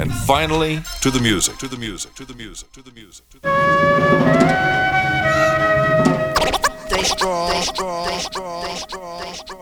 And finally, to the music, to the music, to the music, to the music, to the music. They strong. straw, straw, straw, straw.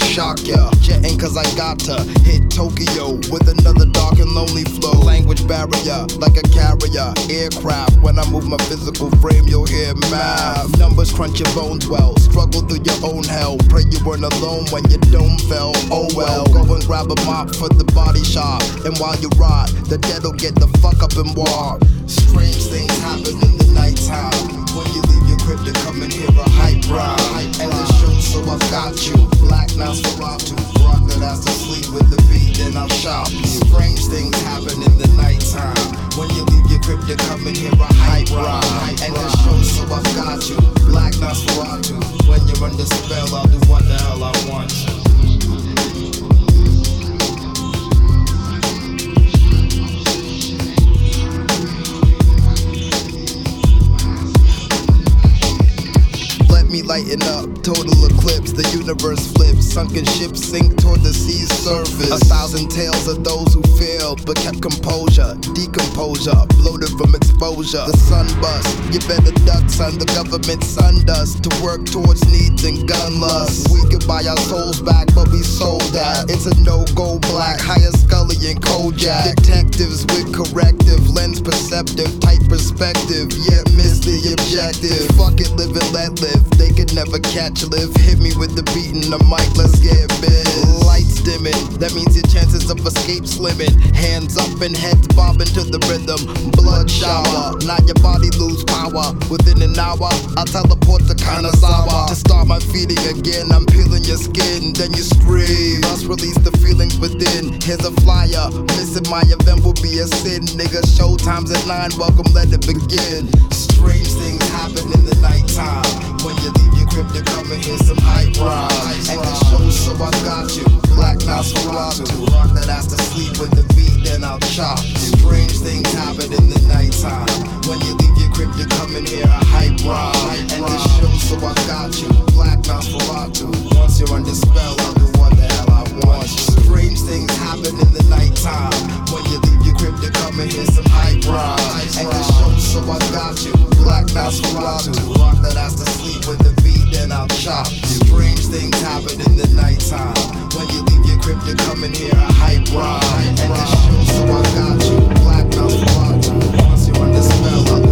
Shock ya. Jetting cause I got to hit Tokyo with another dark and lonely flow. Language barrier, like a carrier. Aircraft, when I move my physical frame, you'll hear math. Numbers crunch your bones well. Struggle through your own hell. Pray you weren't alone when your dome fell. Oh well, go and grab a mop for the body shop. And while you rot, the dead'll get the fuck up and walk. Strange things happen in the nighttime. When you leave your crib to come and hear a hype rhyme. And the show, so I've got you. Black Nosferatu. Rock that has to sleep with the beat, then I'll shop. Strange things happen in the nighttime. When you leave your crib to come and hear a hype rhyme. And the show, so I've got you. Black Nosferatu. When you're under spell, I'll do what the hell I want. Let me lighten up, total eclipse, the universe. Sunken ships sink toward the sea's surface. A thousand tales of those who failed but kept composure. Decomposure, bloated from exposure. The sun bust, you better duck, son. The government sunned us to work towards needs and gun lust. We could buy our souls back, but we sold that. It's a no go black, higher Scully and Kojak. Detectives with corrective, lens perceptive, tight perspective, yet miss the objective. Fuck it, live and let live. They could never catch live. Hit me with the beat and the mic, let's get biz. Lights dimming, that means your chances of escape slimming. Hands up and heads bobbing to the rhythm. Blood shower, now your body lose power. Within an hour, I'll teleport to Kanazawa. To start my feeding again, I'm peeling your skin, then you scream. Must release the feelings within. Here's a flyer, missing my event will be a sin. Nigga, showtime's at 9, welcome, let it begin. Strange things happen in the nighttime. When you leave your crib to come and hear some hype rhymes. And the show, so I got you. Black Nosferatu. Rock that ass to sleep with the beat, then I'll chop. Strange things happen in the nighttime. When you leave your crib to come and hear a hype rhyme. And the show, so I got you. Black Nosferatu. Once you're under spell, I'll do what the hell I want. Strange things happen in the nighttime. When you leave your crib to come and hear some hype rhyme. And the show, so I got you. Black Nosferatu. Rock that ass to sleep with the beat, then I'll chop. Strange things happen in the nighttime. When you leave your crib to come and hear a hype rhyme. And the show, so I got you. Black Nosferatu. Once you're under spell, I'll